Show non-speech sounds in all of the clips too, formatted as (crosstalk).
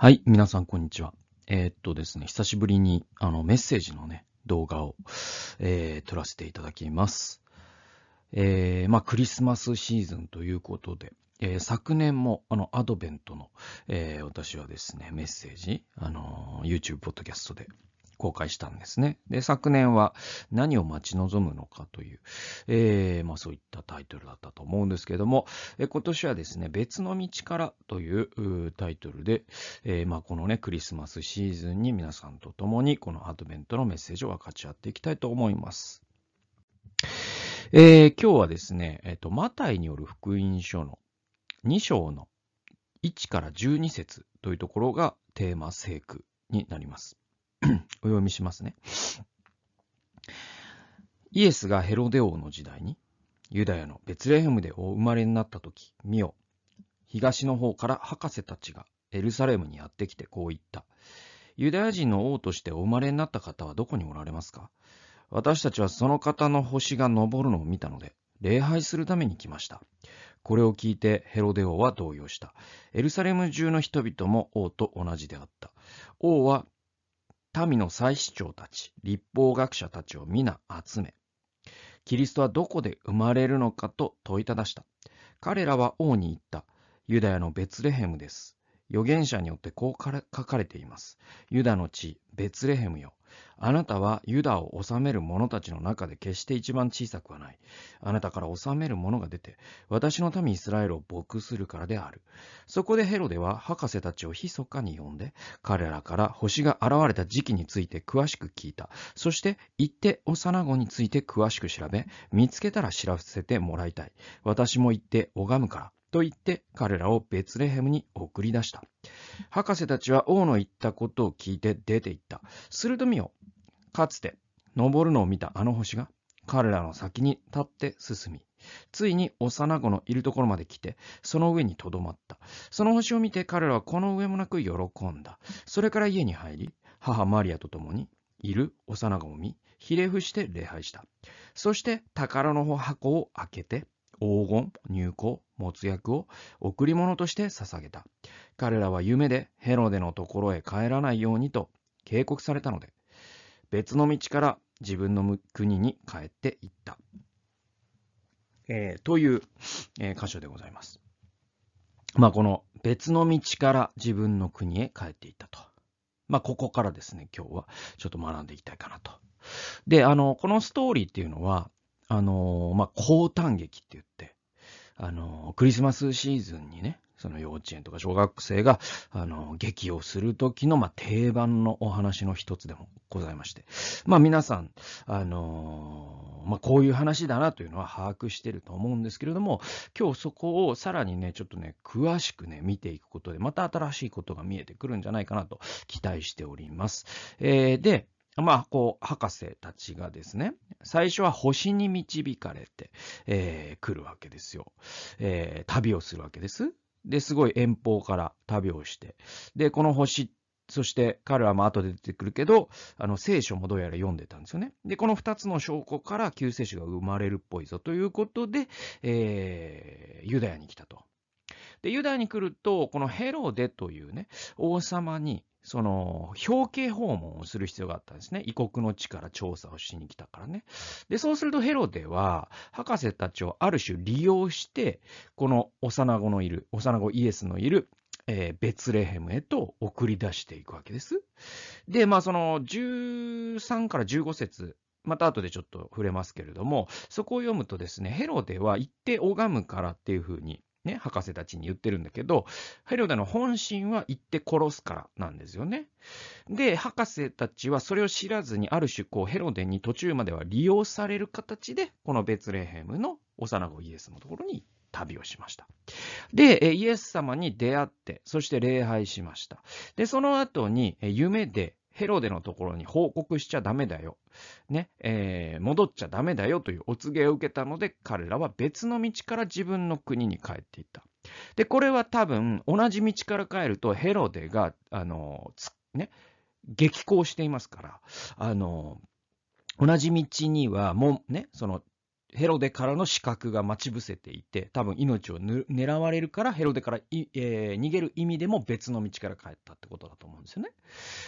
はい、皆さんこんにちは。えーっとですね、久しぶりにあのメッセージのね、動画を、えー撮らせていただきます。えーまあクリスマスシーズンということで、えー昨年もあのアドベントの、えー私はですね、メッセージ、あのー YouTube ポッドキャストで公開したんですね。で、昨年は何を待ち望むのかという、えーまあそういったタイトルだったと思うんですけども、え今年はですね、別の道からというタイトルで、えーまあこのね、クリスマスシーズンに皆さんと共にこのアドベントのメッセージを分かち合っていきたいと思います。えー今日はですね、えっ、と、マタイによる福音書の2章の1から12節というところがテーマ聖句になります。(clears throat) お読みしますね。イエスがヘロデ王の時代に、ユダヤのベツレヘムでお生まれになったとき、見よ、東の方から博士たちがエルサレムにやってきてこう言った。ユダヤ人の王としてお生まれになった方はどこにおられますか？私たちはその方の星が昇るのを見たので、礼拝するために来ました。これを聞いてヘロデ王は動揺した。エルサレム中の人々も王と同じであった。王は民の祭司長たち、立法学者たちを皆集め、キリストはどこで生まれるのかと問いただした。彼らは王に言った。ユダヤのベツレヘムです。預言者によってこう書かれています。ユダの地、ベツレヘムよ。あなたはユダを治める者たちの中で決して一番小さくはない。あなたから治める者が出て、私の民イスラエルを牧するからである。そこでヘロデは博士たちを密かに呼んで、彼らから星が現れた時期について詳しく聞いた。そして、行って幼子について詳しく調べ、見つけたら知らせてもらいたい。私も行って拝むから。と言って彼らをベツレヘムに送り出した。博士たちは王の言ったことを聞いて出て行った。すると見よ、かつて昇るのを見たあの星が彼らの先に立って進み、ついに幼子のいるところまで来て、その上にとどまった。その星を見て彼らはこの上もなく喜んだ。それから家に入り、母マリアと共にいる幼子を見、ひれ伏して礼拝した。そして宝の箱を開けて、黄金、入香、没薬を贈り物として捧げた。彼らは夢でヘロデのところへ帰らないようにと警告されたので、別の道から自分の国に帰っていった。えーという、えー箇所でございます。まあ、この別の道から自分の国へ帰っていったと。まあ、ここからですね、今日はちょっと学んでいきたいかなと。で、あの、このストーリーっていうのは、あの、まあ、高誕劇って言って、あの、クリスマスシーズンにね、その幼稚園とか小学生が、あの、劇をする時の、まあ、定番のお話の一つでもございまして。まあ、皆さん、あの、まあ、こういう話だなというのは把握してると思うんですけれども、今日そこをさらにね、ちょっとね、詳しくね、見ていくことで、また新しいことが見えてくるんじゃないかなと期待しております。えーで、まあ、こう、博士たちがですね、最初は星に導かれて、えー来るわけですよ。えー旅をするわけです。で、すごい遠方から旅をして。で、この星、そして彼らも後で出てくるけど、あの聖書もどうやら読んでたんですよね。で、この2つの証拠から救世主が生まれるっぽいぞということで、えーユダヤに来たと。で、ユダヤに来ると、このヘロデというね、王様に、その、表敬訪問をする必要があったんですね。異国の地から調査をしに来たからね。で、そうするとヘロデは、博士たちをある種利用して、この幼子のいる、幼子イエスのいる、えーベツレヘムへと送り出していくわけです。で、まあ、その、13から15節また後でちょっと触れますけれども、そこを読むとですね、ヘロデは行って拝むからっていうふうに、ね、博士たちに言ってるんだけど、ヘロデの本心は行って殺すからなんですよね。で、博士たちはそれを知らずに、ある種こうヘロデに途中までは利用される形で、このベツレヘムの幼子イエスのところに旅をしました。で、イエス様に出会って、そして礼拝しました。で、その後に夢でヘロデのところに報告しちゃダメだよ。ね、えー戻っちゃダメだよというお告げを受けたので、彼らは別の道から自分の国に帰っていった。で、これは多分、同じ道から帰ると、ヘロデが、あの、つね、激高していますから、あの、同じ道には、もうね、その、ヘロデからの死角が待ち伏せていて、多分命を狙われるからヘロデからい、えー、逃げる意味でも別の道から帰ったってことだと思うんですよね。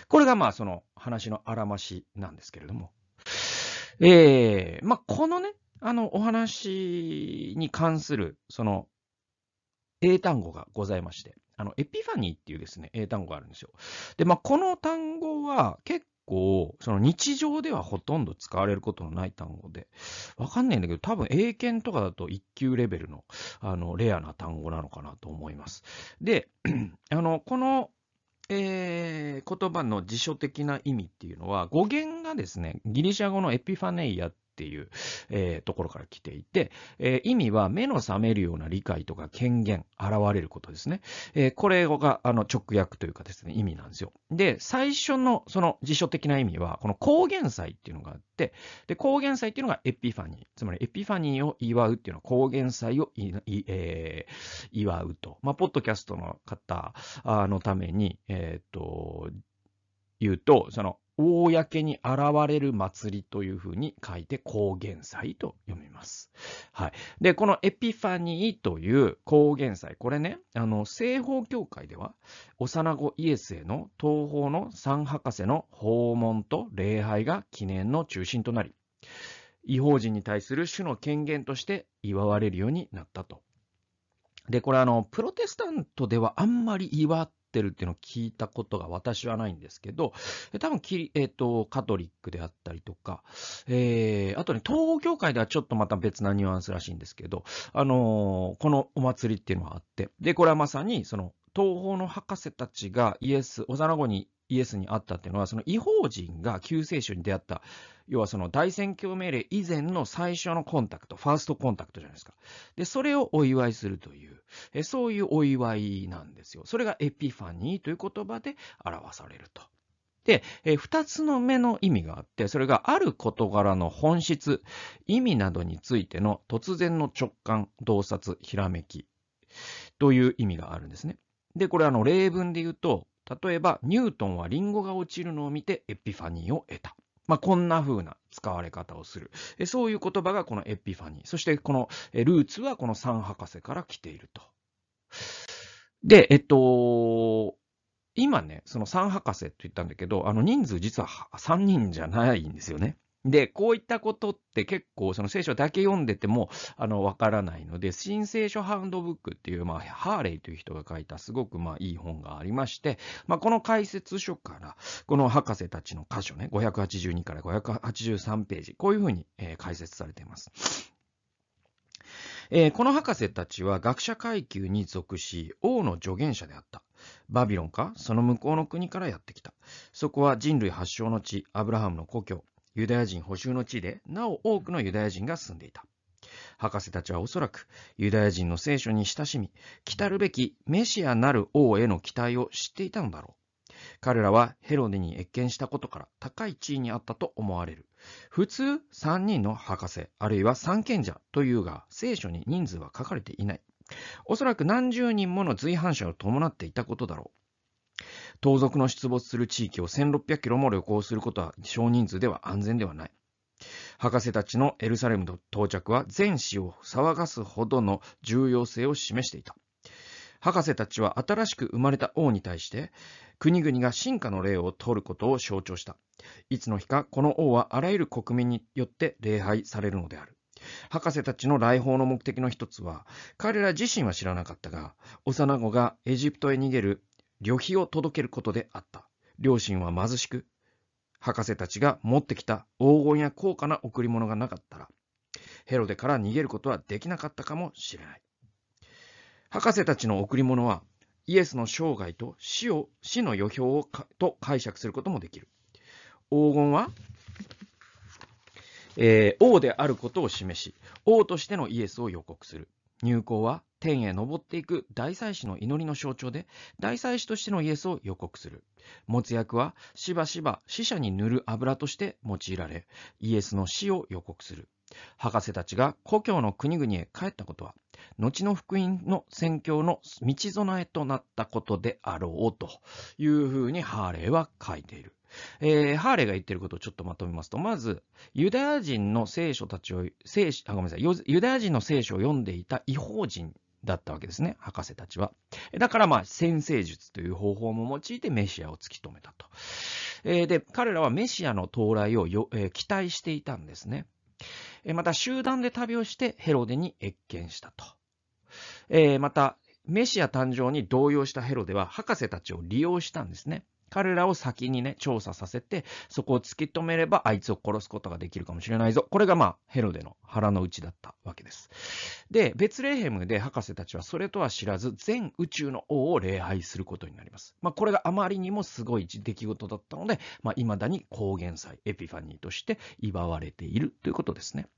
これがまあその話のあらましなんですけれども。えー、まあこのね、あのお話に関するその英単語がございまして、あのエピファニーっていうですね、英単語があるんですよ。で、まあこの単語は結構、その日常ではほとんど使われることのない単語で、わかんないんだけど、多分英検とかだと1級レベルの、あの、レアな単語なのかなと思います。で、(clears throat) あの、この、えー、言葉の辞書的な意味っていうのは、語源がですね、ギリシャ語のエピファネイアっっていう、えー、ところから来ていて、えー、意味は目の覚めるような理解とか権限、現れることですね。えー、これがあの直訳というかですね、意味なんですよ。で、最初のその辞書的な意味は、この高原祭っていうのがあって、で、高原祭っていうのがエピファニー。つまりエピファニーを祝うっていうのは高原祭を、えー、祝うと。まあ、ポッドキャストの方のために、えっ、と、言うと、その、公に現れる祭りというふうに書いて高原祭と読みます。はい。で、このエピファニーという高原祭、これね、あの、西方教会では、幼子イエスへの東方の三博士の訪問と礼拝が記念の中心となり、違法人に対する主の権限として祝われるようになったと。で、これあの、プロテスタントではあんまり祝っってるっていうのを聞いたことが私はないんですけど、多分キ、えっ、ー、と、カトリックであったりとか、えー、あとね、東方教会ではちょっとまた別なニュアンスらしいんですけど、あのー、このお祭りっていうのがあって、で、これはまさに、その、東方の博士たちがイエス、幼子にイエスに会ったっていうのは、その違法人が救世主に出会った、要はその大宣教命令以前の最初のコンタクト、ファーストコンタクトじゃないですか。で、それをお祝いするという、えそういうお祝いなんですよ。それがエピファニーという言葉で表されると。で、え二つの目の意味があって、それがある事柄の本質、意味などについての突然の直感、洞察、ひらめきという意味があるんですね。で、これあの例文で言うと、例えば、ニュートンはリンゴが落ちるのを見てエピファニーを得た。まあ、こんな風な使われ方をする。そういう言葉がこのエピファニー。そしてこのルーツはこの三博士から来ていると。で、えっと、今ね、その三博士って言ったんだけど、あの人数実は3人じゃないんですよね。で、こういったことって結構その聖書だけ読んでてもあのわからないので、新聖書ハンドブックっていう、まあ、ハーレイという人が書いたすごくまあいい本がありまして、まあ、この解説書から、この博士たちの箇所ね、582から583ページ、こういうふうに、えー、解説されています。えー、この博士たちは学者階級に属し、王の助言者であった。バビロンか、その向こうの国からやってきた。そこは人類発祥の地、アブラハムの故郷。ユダヤ人補修の地で、なお多くのユダヤ人が住んでいた。博士たちはおそらくユダヤ人の聖書に親しみ、来たるべきメシアなる王への期待を知っていたのだろう。彼らはヘロデに謁見したことから高い地位にあったと思われる。普通3人の博士、あるいは三賢者というが、聖書に人数は書かれていない。おそらく何十人もの随伴者を伴っていたことだろう。盗賊の出没する地域を1600キロも旅行することは少人数では安全ではない。博士たちのエルサレムの到着は全市を騒がすほどの重要性を示していた。博士たちは新しく生まれた王に対して、国々が進化の例を取ることを象徴した。いつの日か、この王はあらゆる国民によって礼拝されるのである。博士たちの来訪の目的の一つは、彼ら自身は知らなかったが、幼子がエジプトへ逃げる旅費を届けることであった。両親は貧しく、博士たちが持ってきた黄金や高価な贈り物がなかったら、ヘロデから逃げることはできなかったかもしれない。博士たちの贈り物は、イエスの生涯と死を、死の予表をと解釈することもできる。黄金は、えー、王であることを示し、王としてのイエスを予告する。入港は天へ昇っていく大祭司の祈りの象徴で、大祭司としてのイエスを予告する。持つ役はしばしば死者に塗る油として用いられ、イエスの死を予告する。博士たちが故郷の国々へ帰ったことは、後の福音の宣教の道備えとなったことであろうというふうにハーレーは書いている。えー、ハーレーが言っていることをちょっとまとめますと、まず、ユダヤ人の聖書たちを、聖あごめんなさい、ユダヤ人の聖書を読んでいた違法人だったわけですね、博士たちは。だからまあ、先生術という方法も用いてメシアを突き止めたと。えー、で、彼らはメシアの到来をよ、えー、期待していたんですね。えー、また、集団で旅をしてヘロデに謁見したと。えまた、メシア誕生に動揺したヘロデは博士たちを利用したんですね。彼らを先にね、調査させて、そこを突き止めれば、あいつを殺すことができるかもしれないぞ。これがまあ、ヘロデの腹の内だったわけです。で、ベツレヘムで博士たちはそれとは知らず、全宇宙の王を礼拝することになります。まあ、これがあまりにもすごい出来事だったので、まあ、未だに高原祭、エピファニーとして祝われているということですね。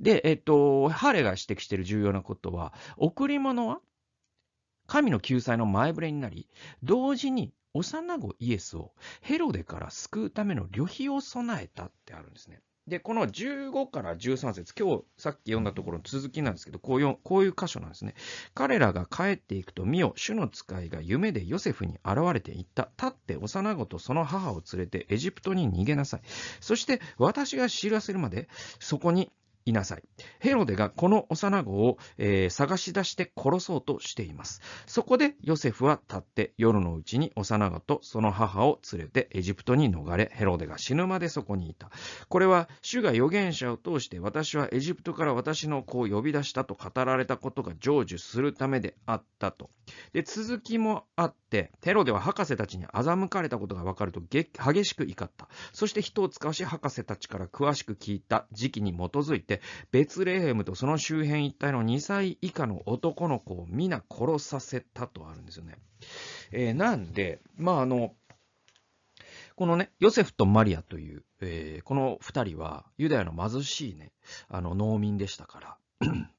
で、えっと、ハーレが指摘している重要なことは、贈り物は神の救済の前触れになり、同時に幼子イエスをヘロデから救うための旅費を備えたってあるんですね。で、この15から13節、今日さっき読んだところの続きなんですけど、こういうこういう箇所なんですね。彼らが帰っていくと、見よ、主の使いが夢でヨセフに現れていった。立って幼子とその母を連れてエジプトに逃げなさい。そして私が知らせるまで、そこにいなさい。ヘロデがこの幼子を、えー、探し出して殺そうとしています。そこでヨセフは立って夜のうちに幼子とその母を連れてエジプトに逃れ、ヘロデが死ぬまでそこにいた。これは主が預言者を通して私はエジプトから私の子を呼び出したと語られたことが成就するためであったと。で、続きもあって、ヘロデは博士たちに欺かれたことが分かると激しく怒った。そして人を使わし博士たちから詳しく聞いた時期に基づいて、ベツレヘムとその周辺一帯の2歳以下の男の子を皆殺させたとあるんですよね。えー、なんで、まああの、このね、ヨセフとマリアという、えー、この二人はユダヤの貧しいね、あの農民でしたから、(clears throat)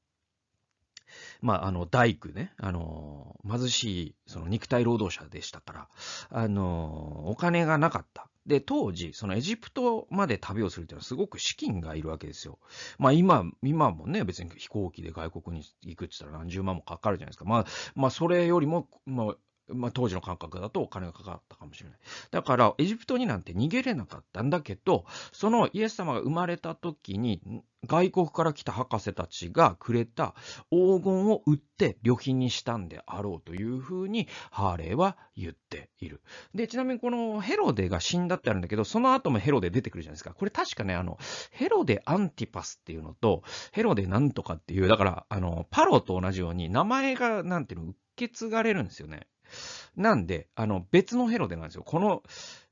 まあ、あの、大工ね、あの、貧しい、その肉体労働者でしたから、あの、お金がなかった。で、当時、そのエジプトまで旅をするというのはすごく資金がいるわけですよ。まあ今、今もね、別に飛行機で外国に行くって言ったら何十万もかかるじゃないですか。まあ、まあそれよりも、まあ、まあ、当時の感覚だとお金がかかったかもしれない。だから、エジプトになんて逃げれなかったんだけど、そのイエス様が生まれた時に、外国から来た博士たちがくれた黄金を売って旅費にしたんであろうというふうにハーレーは言っている。で、ちなみにこのヘロデが死んだってあるんだけど、その後もヘロデ出てくるじゃないですか。これ確かね、あの、ヘロデアンティパスっていうのと、ヘロデなんとかっていう、だから、あの、パロと同じように名前が、なんていうの、受け継がれるんですよね。なんで、あの、別のヘロデなんですよ。この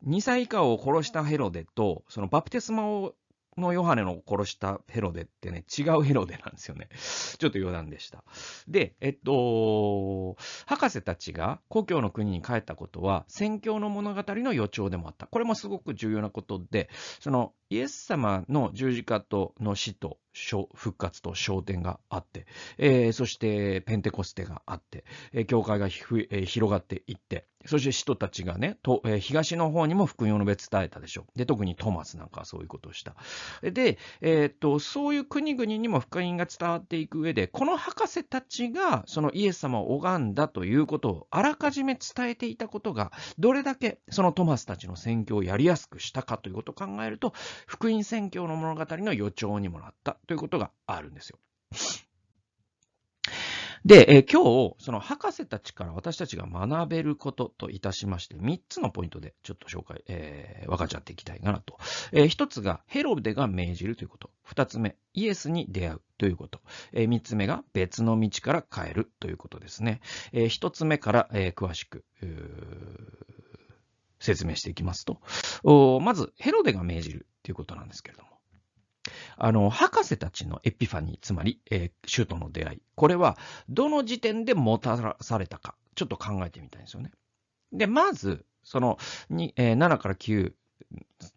2歳以下を殺したヘロデと、そのバプテスマをのヨハネの殺したヘロデってね、違うヘロデなんですよね。ちょっと余談でした。で、えっと、博士たちが故郷の国に帰ったことは、宣教の物語の予兆でもあった。これもすごく重要なことで、その、イエス様の十字架との死と復活と昇天があって、えー、そしてペンテコステがあって、えー、教会がひふ、えー、広がっていって、そして使徒たちがね、とえー、東の方にも福音の別伝えたでしょう。で、特にトマスなんかはそういうことをした。で、えー、っと、そういう国々にも福音が伝わっていく上で、この博士たちがそのイエス様を拝んだということをあらかじめ伝えていたことが、どれだけそのトマスたちの宣教をやりやすくしたかということを考えると、福音宣教の物語の予兆にもなったということがあるんですよ。で、え、今日、その博士たちから私たちが学べることといたしまして、3つのポイントでちょっと紹介、えー、分かっち合っていきたいかなと。えー、1つが、ヘロデが命じるということ。2つ目、イエスに出会うということ。えー、3つ目が、別の道から変えるということですね。えー、1つ目から、え、詳しく、説明していきますと、まず、ヘロデが命じるということなんですけれども、あの、博士たちのエピファニー、つまり、えー、主との出会い。これは、どの時点でもたらされたか、ちょっと考えてみたいんですよね。で、まず、その、にえー、7から9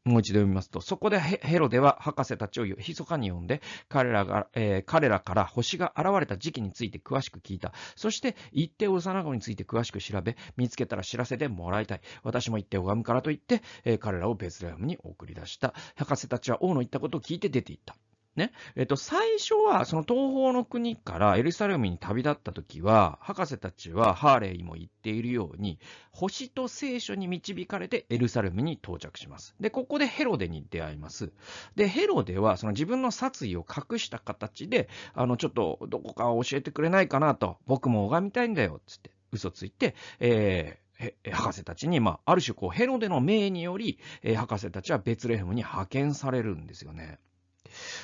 もう一度読みますと、そこでヘロデは博士たちを密かに呼んで、彼らが、えー、彼らから星が現れた時期について詳しく聞いた。そして、一定幼子について詳しく調べ、見つけたら知らせてもらいたい。私も行って拝むからと言って、えー、彼らをベツレハムに送り出した。博士たちは王の言ったことを聞いて出て行った。ね。えっと、最初は、その東方の国からエルサレムに旅立った時は、博士たちはハーレイも言っているように、星と聖書に導かれてエルサレムに到着します。で、ここでヘロデに出会います。で、ヘロデは、その自分の殺意を隠した形で、あの、ちょっと、どこか教えてくれないかなと、僕も拝みたいんだよ、つって、嘘ついて、えー、博士たちに、まあ、ある種こうヘロデの命により、え、博士たちはベツレヘムに派遣されるんですよね。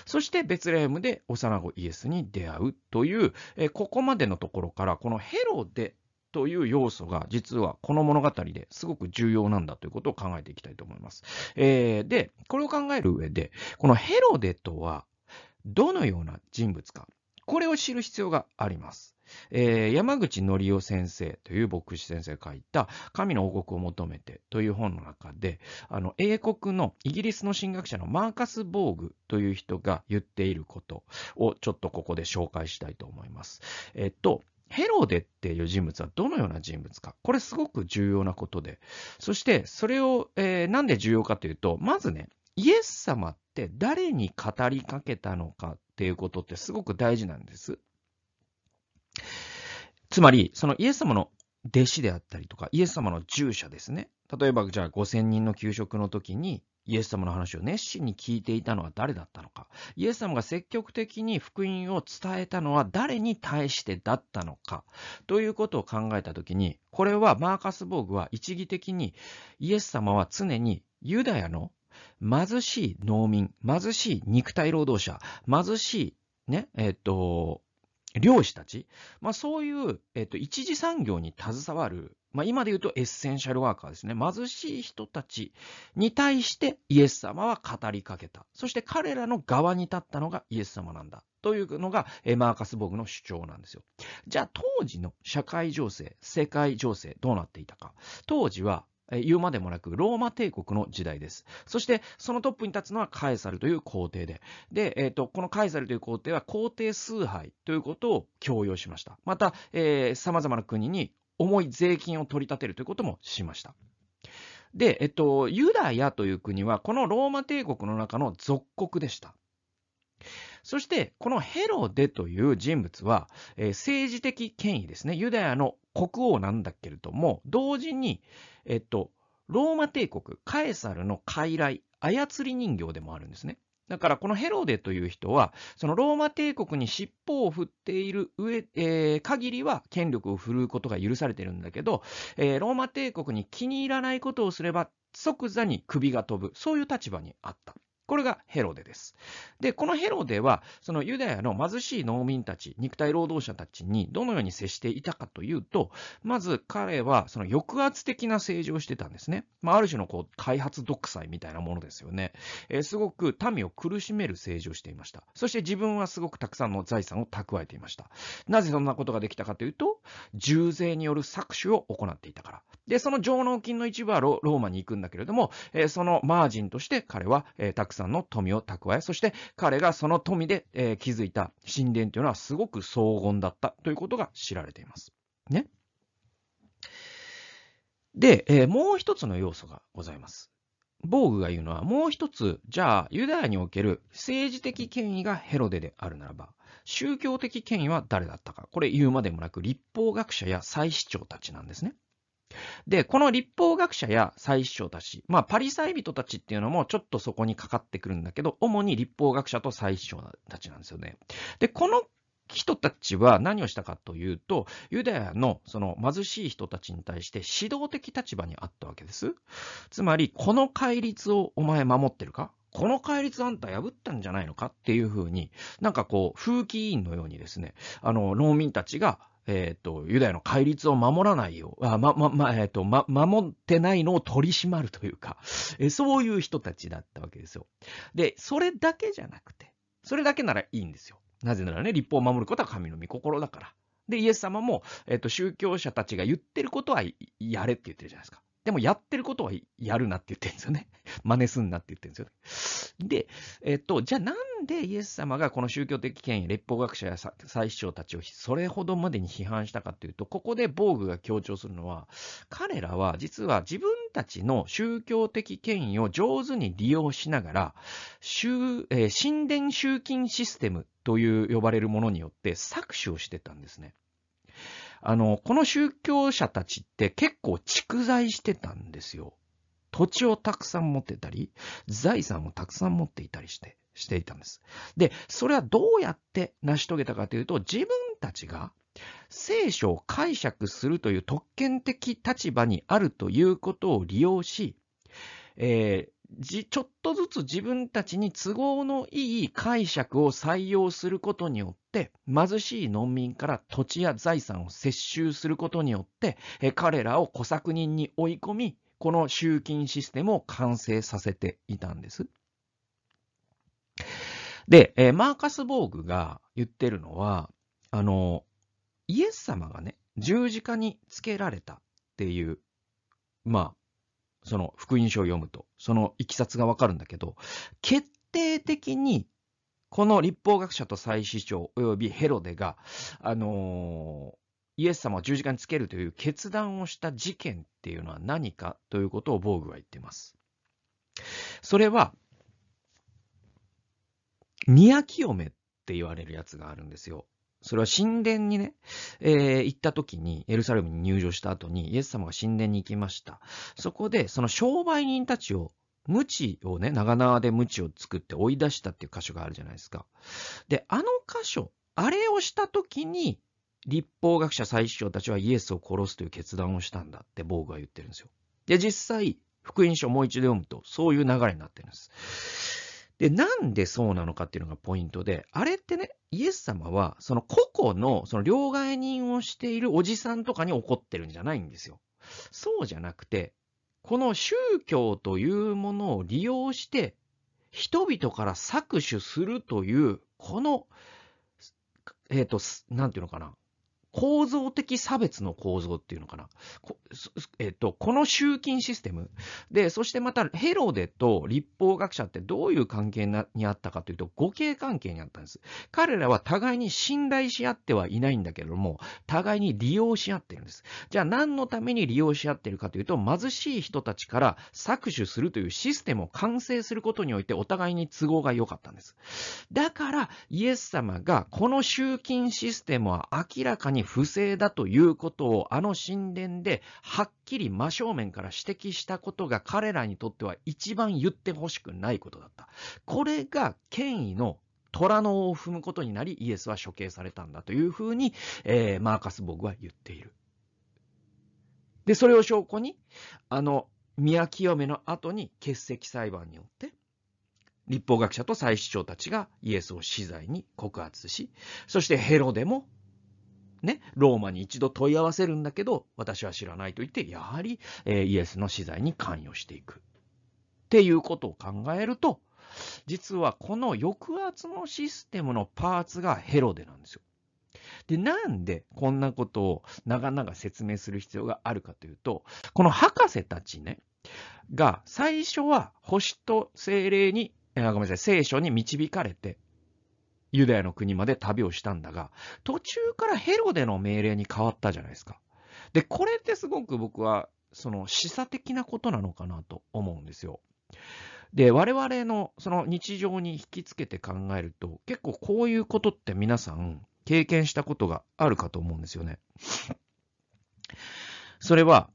そしてベツレヘムで幼子イエスに出会うという、えここまでのところから、このヘロデという要素が実はこの物語ですごく重要なんだということを考えていきたいと思います。えー、で、これを考える上で、このヘロデとはどのような人物か、これを知る必要があります。えー、山口則夫先生という牧師先生が書いた神の王国を求めてという本の中で、あの、英国のイギリスの神学者のマーカス・ボーグという人が言っていることをちょっとここで紹介したいと思います。えっと、ヘロデっていう人物はどのような人物か。これすごく重要なことで。そしてそれを、えー、なんで重要かというと、まずね、イエス様って誰に語りかけたのかっていうことってすごく大事なんです。つまり、そのイエス様の弟子であったりとか、イエス様の従者ですね。例えば、じゃあ5000人の給食の時に、イエス様の話を熱心に聞いていたのは誰だったのか。イエス様が積極的に福音を伝えたのは誰に対してだったのか。ということを考えたときに、これはマーカス・ボーグは一義的にイエス様は常にユダヤの貧しい農民、貧しい肉体労働者、貧しいね、えっ、と、漁師たち、まあ、そういう、えっと、一次産業に携わる、まあ、今で言うとエッセンシャルワーカーですね。貧しい人たちに対してイエス様は語りかけた。そして彼らの側に立ったのがイエス様なんだ。というのが、マーカス・ボグの主張なんですよ。じゃあ当時の社会情勢、世界情勢どうなっていたか。当時は言うまでもなく、ローマ帝国の時代です。そして、そのトップに立つのはカエサルという皇帝で、で、えっ、ー、と、このカエサルという皇帝は皇帝崇拝ということを強要しました。また、えー、様々な国に重い税金を取り立てるということもしました。で、えっと、ユダヤという国は、このローマ帝国の中の属国でした。そして、このヘロデという人物は、えー、政治的権威ですね。ユダヤの国王なんだけれども、同時に、えっと、ローマ帝国、カエサルの傀儡、操り人形でもあるんですね。だからこのヘロデという人は、そのローマ帝国に尻尾を振っている上、えー、限りは権力を振るうことが許されてるんだけど、えー、ローマ帝国に気に入らないことをすれば即座に首が飛ぶ、そういう立場にあった。これがヘロデです。で、このヘロデは、そのユダヤの貧しい農民たち、肉体労働者たちにどのように接していたかというと、まず彼はその抑圧的な政治をしてたんですね。まあ、ある種のこう開発独裁みたいなものですよね。えー、すごく民を苦しめる政治をしていました。そして自分はすごくたくさんの財産を蓄えていました。なぜそんなことができたかというと、重税による搾取を行っていたから。で、その上納金の一部はローマに行くんだけれども、えー、そのマージンとして彼は、えー、たくさんさんの富を蓄え、そして彼がその富で、えー、築いた神殿というのはすごく荘厳だったということが知られています。ね。で、えー、もう一つの要素がございます。防具が言うのは、もう一つ、じゃあ、ユダヤにおける政治的権威がヘロデであるならば、宗教的権威は誰だったか。これ言うまでもなく、立法学者や祭司長たちなんですね。で、この立法学者や祭司長たち、まあ、パリサイ人たちっていうのもちょっとそこにかかってくるんだけど、主に立法学者と祭司長たちなんですよね。で、この人たちは何をしたかというと、ユダヤのその貧しい人たちに対して指導的立場にあったわけです。つまり、この戒律をお前守ってるか？この戒律あんた破ったんじゃないのか？っていうふうに、なんかこう、風紀委員のようにですね、あの、農民たちがえっ、ー、と、ユダヤの戒律を守らないよう、あま、ま、ま、えっ、ー、と、ま、守ってないのを取り締まるというか、えそういう人たちだったわけですよ。で、それだけじゃなくて、それだけならいいんですよ。なぜならね、立法を守ることは神の御心だから。で、イエス様も、えっ、ー、と、宗教者たちが言ってることはやれって言ってるじゃないですか。でもやってることはやるなって言ってるんですよね。(laughs) 真似すんなって言ってるんですよね。で、えっと、じゃあなんでイエス様がこの宗教的権威、列法学者や祭司長たちをそれほどまでに批判したかというと、ここで防具が強調するのは、彼らは実は自分たちの宗教的権威を上手に利用しながら、宗えー、神殿集金システムという呼ばれるものによって搾取をしてたんですね。あの、この宗教者たちって結構蓄財してたんですよ。土地をたくさん持ってたり、財産をたくさん持っていたりして、していたんです。で、それはどうやって成し遂げたかというと、自分たちが聖書を解釈するという特権的立場にあるということを利用し、えー、じ、ちょっとずつ自分たちに都合のいい解釈を採用することによって、貧しい農民から土地や財産を接収することによって、え彼らを小作人に追い込み、この集金システムを完成させていたんです。で、えマーカス・ボーグが言ってるのは、あの、イエス様がね、十字架につけられたっていう、まあ、その福音書を読むと、そのいきさつがわかるんだけど、決定的に、この立法学者と祭司長及びヘロデが、あのー、イエス様を十字架につけるという決断をした事件っていうのは何かということを防具は言っています。それは、宮清めって言われるやつがあるんですよ。それは神殿にね、えー、行った時に、エルサレムに入場した後に、イエス様が神殿に行きました。そこで、その商売人たちを、無知をね、長縄で無知を作って追い出したっていう箇所があるじゃないですか。で、あの箇所、あれをした時に、立法学者最司長たちはイエスを殺すという決断をしたんだってボーグは言ってるんですよ。で、実際、福音書をもう一度読むと、そういう流れになってるんです。で、なんでそうなのかっていうのがポイントで、あれってね、イエス様は、その個々の、その両替人をしているおじさんとかに怒ってるんじゃないんですよ。そうじゃなくて、この宗教というものを利用して、人々から搾取するという、この、えっ、ー、と、なんていうのかな。構造的差別の構造っていうのかな。えっと、この集金システム。で、そしてまたヘロデと立法学者ってどういう関係にあったかというと、互恵関係にあったんです。彼らは互いに信頼し合ってはいないんだけれども、互いに利用し合ってるんです。じゃあ何のために利用し合ってるかというと、貧しい人たちから搾取するというシステムを完成することにおいてお互いに都合が良かったんです。だから、イエス様がこの集金システムは明らかに不正だということをあの神殿ではっきり真正面から指摘したことが彼らにとっては一番言ってほしくないことだった。これが権威の虎の尾を踏むことになり、イエスは処刑されたんだというふうに、えー、マーカス・ボグは言っている。で、それを証拠に、あの、宮清めの後に欠席裁判によって、立法学者と祭司長たちがイエスを死罪に告発し、そしてヘロデもね、ローマに一度問い合わせるんだけど、私は知らないと言って、やはり、えー、イエスの死罪に関与していく。っていうことを考えると、実はこの抑圧のシステムのパーツがヘロデなんですよ。で、なんでこんなことを長々説明する必要があるかというと、この博士たちね、が最初は星と精霊に、ごめんなさい、聖書に導かれて、ユダヤの国まで旅をしたんだが、途中からヘロデの命令に変わったじゃないですか。で、これってすごく僕は、その示唆的なことなのかなと思うんですよ。で、我々のその日常に引きつけて考えると、結構こういうことって皆さん経験したことがあるかと思うんですよね。それは、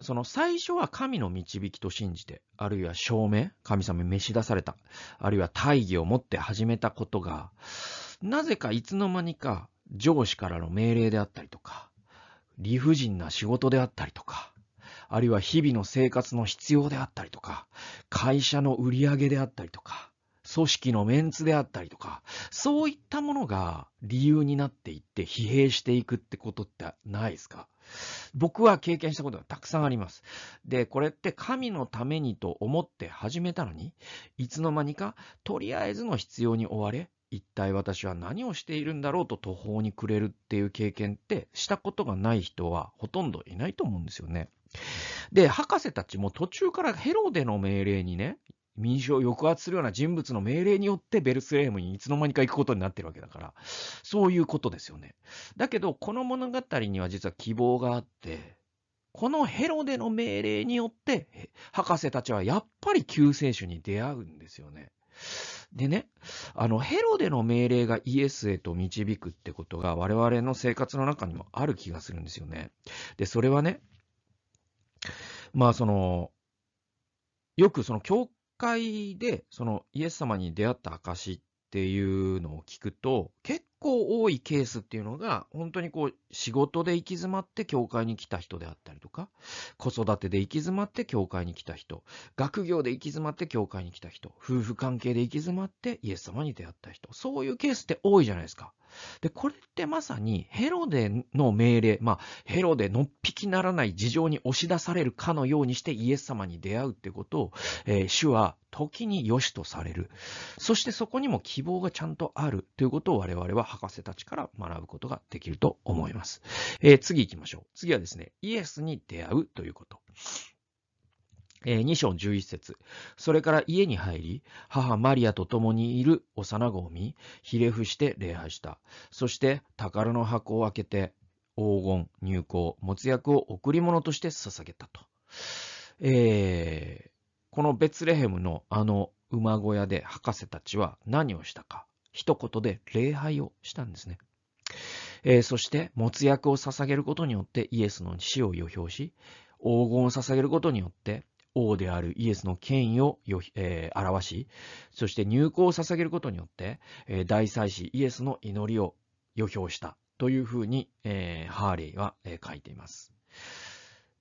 その最初は神の導きと信じて、あるいは証明、神様に召し出された、あるいは大義を持って始めたことが、なぜかいつの間にか上司からの命令であったりとか、理不尽な仕事であったりとか、あるいは日々の生活の必要であったりとか、会社の売り上げであったりとか、組織のメンツであったりとか、そういったものが理由になっていって疲弊していくってことってないですか？僕は経験したことがたくさんあります。で、これって神のためにと思って始めたのに、いつの間にかとりあえずの必要に追われ、一体私は何をしているんだろうと途方に暮れるっていう経験ってしたことがない人はほとんどいないと思うんですよね。で、博士たちも途中からヘロデの命令にね、民衆を抑圧するような人物の命令によってベルスレームにいつの間にか行くことになってるわけだから、そういうことですよね。だけど、この物語には実は希望があって、このヘロデの命令によって、博士たちはやっぱり救世主に出会うんですよね。でね、あの、ヘロデの命令がイエスへと導くってことが我々の生活の中にもある気がするんですよね。で、それはね、まあその、よくその教会でそのイエス様に出会った証っていうのを聞くと、結構多いケースっていうのが、本当にこう、仕事で行き詰まって教会に来た人であったりとか、子育てで行き詰まって教会に来た人、学業で行き詰まって教会に来た人、夫婦関係で行き詰まってイエス様に出会った人、そういうケースって多いじゃないですか。で、これってまさにヘロデの命令、まあ、ヘロデのっぴきならない事情に押し出されるかのようにしてイエス様に出会うってことを、えー、主は時に良しとされる。そしてそこにも希望がちゃんとあるということを我々は博士たちから学ぶことができると思います。えー、次行きましょう。次はですね、イエスに出会うということ。えー、2章11節それから家に入り、母マリアと共にいる幼子を見、ひれ伏して礼拝した。そして宝の箱を開けて、黄金、入香、没薬を贈り物として捧げたと。えー、このベツレヘムのあの馬小屋で博士たちは何をしたか。一言で礼拝をしたんですね。えー、そして、没薬を捧げることによってイエスの死を予表し、黄金を捧げることによって王であるイエスの権威を、えー、表し、そして入港を捧げることによって、えー、大祭司イエスの祈りを予表したというふうに、えー、ハーレイは、えー、書いています。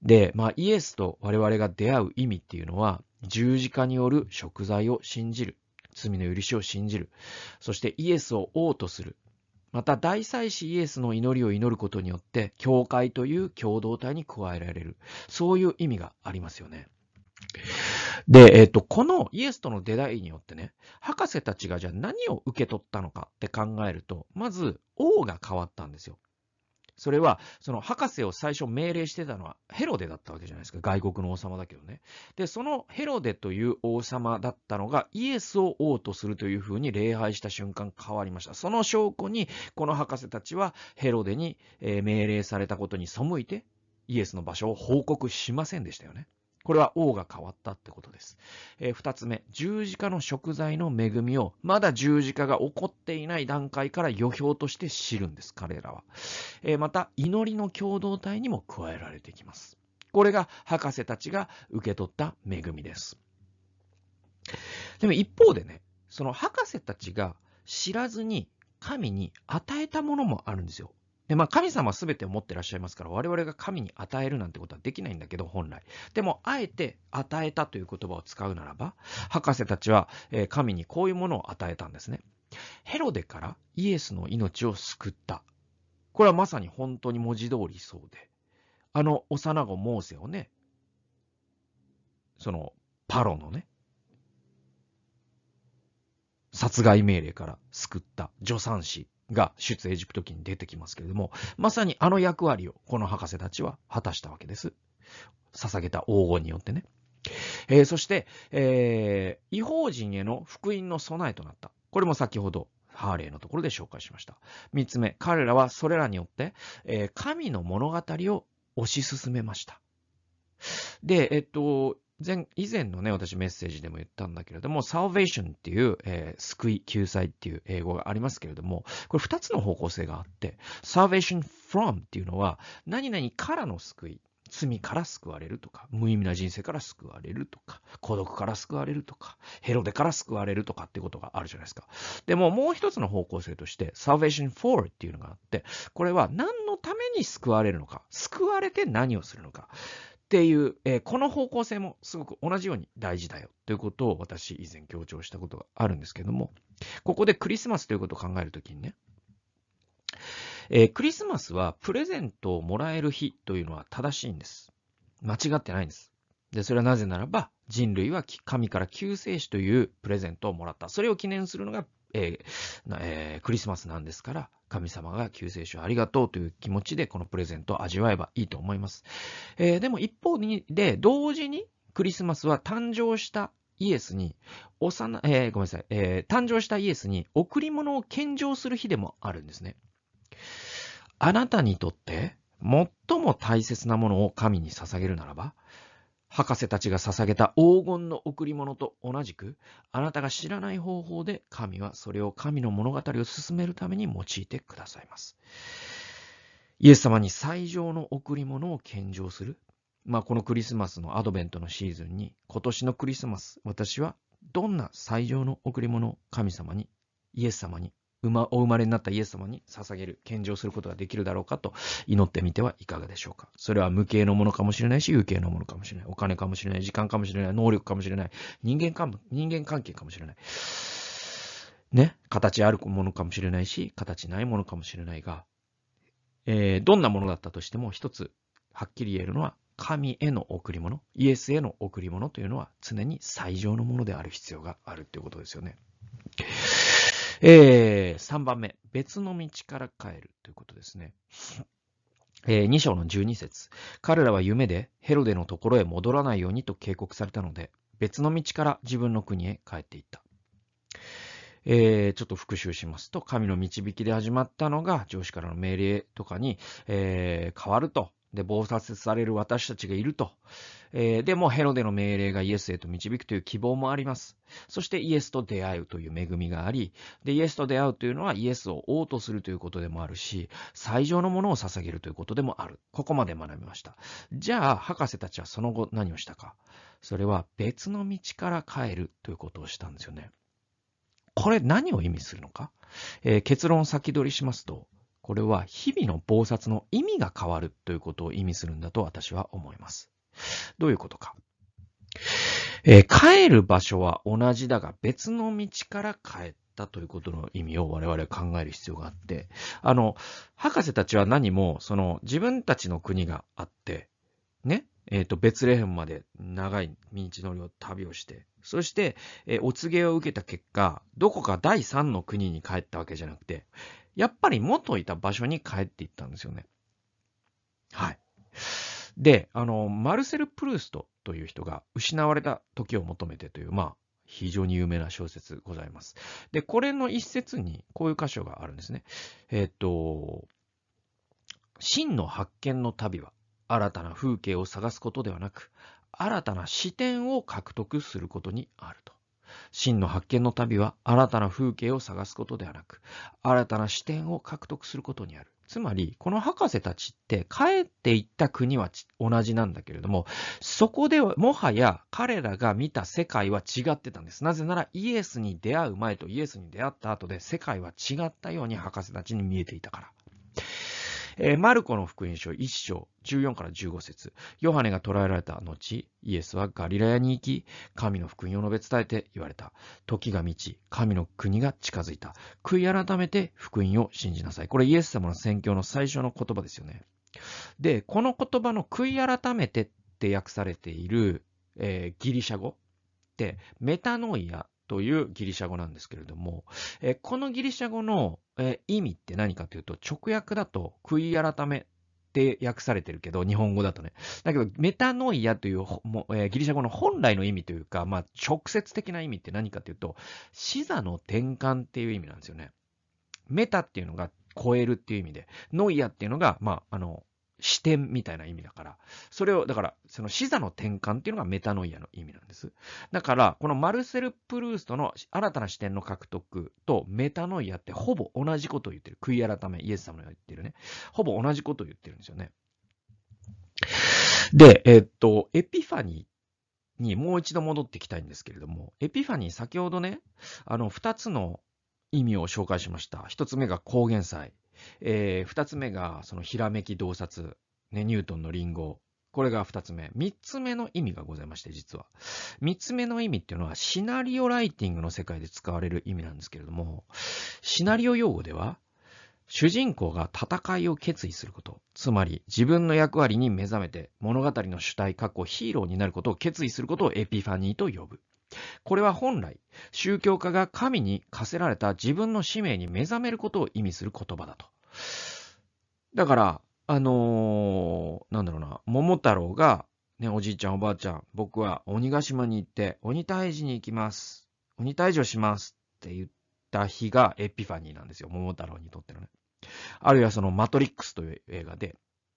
で、まあ、イエスと我々が出会う意味っていうのは、十字架による贖罪を信じる。罪の許しを信じる。そしてイエスを王とする。また大祭司イエスの祈りを祈ることによって、教会という共同体に加えられる。そういう意味がありますよね。で、えっ、ー、と、このイエスとの出会いによってね、博士たちがじゃあ何を受け取ったのかって考えると、まず王が変わったんですよ。それは、その博士を最初命令してたのはヘロデだったわけじゃないですか。外国の王様だけどね。で、そのヘロデという王様だったのがイエスを王とするというふうに礼拝した瞬間変わりました。その証拠に、この博士たちはヘロデに命令されたことに背いて、イエスの場所を報告しませんでしたよね。これは王が変わったってことです。えー、二つ目、十字架の食材の恵みを、まだ十字架が起こっていない段階から予表として知るんです、彼らは。えー、また、祈りの共同体にも加えられてきます。これが博士たちが受け取った恵みです。でも一方でね、その博士たちが知らずに神に与えたものもあるんですよ。で、まあ、神様は全てを持ってらっしゃいますから、我々が神に与えるなんてことはできないんだけど、本来。でも、あえて与えたという言葉を使うならば、博士たちは、え、神にこういうものを与えたんですね。ヘロデからイエスの命を救った。これはまさに本当に文字通りそうで。あの幼子モーセをね、そのパロのね、殺害命令から救った助産師が出エジプト記に出てきますけれども、まさにあの役割をこの博士たちは果たしたわけです。捧げた黄金によってね。えー、そして、えー、違法人への福音の備えとなった。これも先ほど、ハーレーのところで紹介しました。三つ目、彼らはそれらによって、えー、神の物語を推し進めました。で、えっと、前、以前のね、私メッセージでも言ったんだけれども、salvation っていう、えー、救い、救済っていう英語がありますけれども、これ二つの方向性があって、salvation from っていうのは、何々からの救い、罪から救われるとか、無意味な人生から救われるとか、孤独から救われるとか、ヘロデから救われるとかってことがあるじゃないですか。でももう一つの方向性として、salvation for っていうのがあって、これは何のために救われるのか、救われて何をするのか。っていう、えー、この方向性もすごく同じように大事だよということを私以前強調したことがあるんですけども、ここでクリスマスということを考えるときにね、えー、クリスマスはプレゼントをもらえる日というのは正しいんです。間違ってないんです。で、それはなぜならば、人類は神から救世主というプレゼントをもらった。それを記念するのが、えーえー、クリスマスなんですから、神様が救世主ありがとうという気持ちでこのプレゼントを味わえばいいと思います。えー、でも一方に、で、同時にクリスマスは誕生したイエスに、幼、えー、ごめんなさい、えー、誕生したイエスに贈り物を献上する日でもあるんですね。あなたにとって最も大切なものを神に捧げるならば、博士たちが捧げた黄金の贈り物と同じく、あなたが知らない方法で神はそれを神の物語を進めるために用いてくださいます。イエス様に最上の贈り物を献上する。まあ、このクリスマスのアドベントのシーズンに、今年のクリスマス、私はどんな最上の贈り物を神様に、イエス様にま、お生まれになったイエス様に捧げる、献上することができるだろうかと祈ってみてはいかがでしょうか。それは無形のものかもしれないし、有形のものかもしれない。お金かもしれない。時間かもしれない。能力かもしれない。人間かも、人間関係かもしれない。ね。形あるものかもしれないし、形ないものかもしれないが、えー、どんなものだったとしても、一つ、はっきり言えるのは、神への贈り物、イエスへの贈り物というのは常に最上のものである必要があるということですよね。えー、3番目、別の道から帰るということですね。えー、2章の12節彼らは夢でヘロデのところへ戻らないようにと警告されたので、別の道から自分の国へ帰っていった。えー、ちょっと復習しますと、神の導きで始まったのが上司からの命令とかに、えー、変わると。で、暴殺される私たちがいると。えー、でもヘロデの命令がイエスへと導くという希望もあります。そしてイエスと出会うという恵みがあり、で、イエスと出会うというのはイエスを王とするということでもあるし、最上のものを捧げるということでもある。ここまで学びました。じゃあ、博士たちはその後何をしたか。それは別の道から帰るということをしたんですよね。これ何を意味するのか、えー、結論を先取りしますと、これは日々の暴殺の意味が変わるということを意味するんだと私は思います。どういうことか。えー、帰る場所は同じだが別の道から帰ったということの意味を我々は考える必要があって、あの、博士たちは何も、その自分たちの国があって、ね、えっ、ー、と、ベツレヘムまで長い道のりを旅をして、そして、えー、お告げを受けた結果、どこか第三の国に帰ったわけじゃなくて、やっぱり元いた場所に帰っていったんですよね。はい。で、あの、マルセル・プルーストという人が失われた時を求めてという、まあ、非常に有名な小説ございます。で、これの一節にこういう箇所があるんですね。えっ、と、真の発見の旅は新たな風景を探すことではなく、新たな視点を獲得することにあると。真の発見の旅は新たな風景を探すことではなく、新たな視点を獲得することにある。つまり、この博士たちって帰っていった国は同じなんだけれども、そこではもはや彼らが見た世界は違ってたんです。なぜならイエスに出会う前とイエスに出会った後で世界は違ったように博士たちに見えていたから。えー、マルコの福音書1章14から15節ヨハネが捕らえられた後、イエスはガリラヤに行き、神の福音を述べ伝えて言われた。時が満ち、神の国が近づいた。悔い改めて福音を信じなさい。これイエス様の宣教の最初の言葉ですよね。で、この言葉の悔い改めてって訳されている、えー、ギリシャ語って、メタノイアというギリシャ語なんですけれども、えこのギリシャ語の、え意味って何かというと、直訳だと悔い改めって訳されてるけど、日本語だとね。だけど、メタノイアというも、えギリシャ語の本来の意味というか、まあ、直接的な意味って何かというと、死座の転換っていう意味なんですよね。メタっていうのが超えるっていう意味で、ノイアっていうのが、まあ、あの、視点みたいな意味だから、それを、だから、その視座の転換っていうのがメタノイアの意味なんです。だから、このマルセル・プルーストの新たな視点の獲得とメタノイアってほぼ同じことを言ってる。悔い改め、イエス様が言ってるね。ほぼ同じことを言ってるんですよね。で、え、っと、エピファニーにもう一度戻ってきたいんですけれども、エピファニー先ほどね、あの、二つの意味を紹介しました。一つ目が高原祭。えー、二つ目が、そのひらめき洞察。ね、ニュートンのリンゴ。これが二つ目。三つ目の意味がございまして、実は。三つ目の意味っていうのは、シナリオライティングの世界で使われる意味なんですけれども、シナリオ用語では、主人公が戦いを決意すること。つまり、自分の役割に目覚めて、物語の主体、過去ヒーローになることを決意することをエピファニーと呼ぶ。これは本来、宗教家が神に課せられた自分の使命に目覚めることを意味する言葉だと。だから、あのー、なんだろうな、桃太郎が、ね、おじいちゃんおばあちゃん、僕は鬼ヶ島に行って鬼退治に行きます。鬼退治をしますって言った日がエピファニーなんですよ。桃太郎にとってのね。あるいはそのマトリックスという映画で、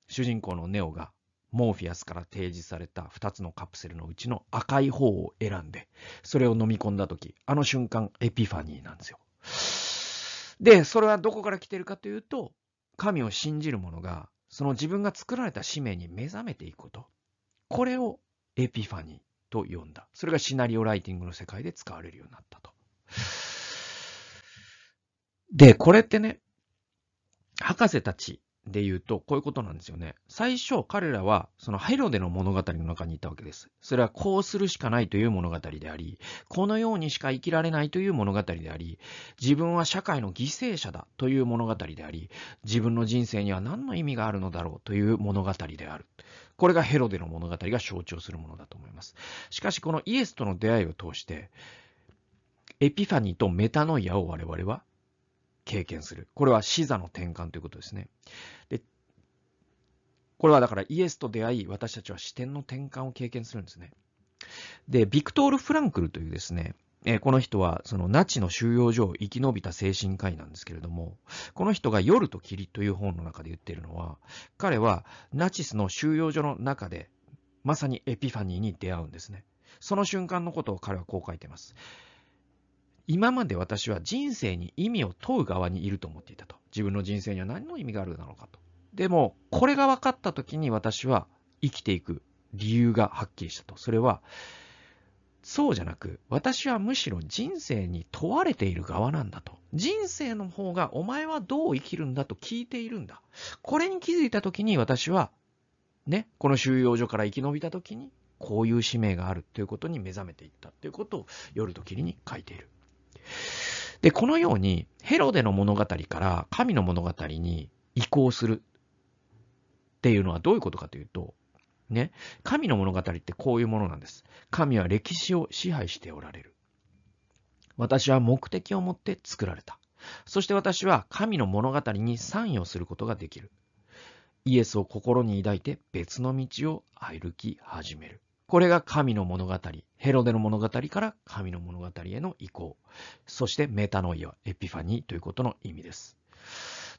主人公のネオがモーフィアスから提示された2つのカプセルのうちの赤い方を選んで、それを飲み込んだ時、あの瞬間、エピファニーなんですよ。で、それはどこから来てるかというと、神を信じる者が、その自分が作られた使命に目覚めていくこと。これをエピファニーと呼んだ。それがシナリオライティングの世界で使われるようになったと。で、これってね、博士たちで言うと、こういうことなんですよね。最初、彼らは、そのヘロデの物語の中にいたわけです。それはこうするしかないという物語であり、このようにしか生きられないという物語であり、自分は社会の犠牲者だという物語であり、自分の人生には何の意味があるのだろうという物語である。これがヘロデの物語が象徴するものだと思います。しかし、このイエスとの出会いを通して、エピファニーとメタノイアを我々は経験する。これは死座の転換ということですね。で、これはだからイエスと出会い、私たちは視点の転換を経験するんですね。で、ビクトール・フランクルというですね、えこの人はそのナチの収容所を生き延びた精神科医なんですけれども、この人が夜と霧という本の中で言っているのは、彼はナチスの収容所の中でまさにエピファニーに出会うんですね。その瞬間のことを彼はこう書いています。今まで私は人生に意味を問う側にいると思っていたと。自分の人生には何の意味があるだろうかと。でも、これが分かった時に私は生きていく理由がはっきりしたと。それは、そうじゃなく、私はむしろ人生に問われている側なんだと。人生の方がお前はどう生きるんだと聞いているんだ。これに気づいた時に私は、ね、この収容所から生き延びた時に、こういう使命があるということに目覚めていったということを夜と霧に書いている。で、このように、ヘロデの物語から神の物語に移行するっていうのはどういうことかというと、ね、神の物語ってこういうものなんです。神は歴史を支配しておられる。私は目的を持って作られた。そして私は神の物語に参与することができる。イエスを心に抱いて別の道を歩き始める。これが神の物語、ヘロデの物語から神の物語への移行、そしてメタノイア、エピファニーということの意味です。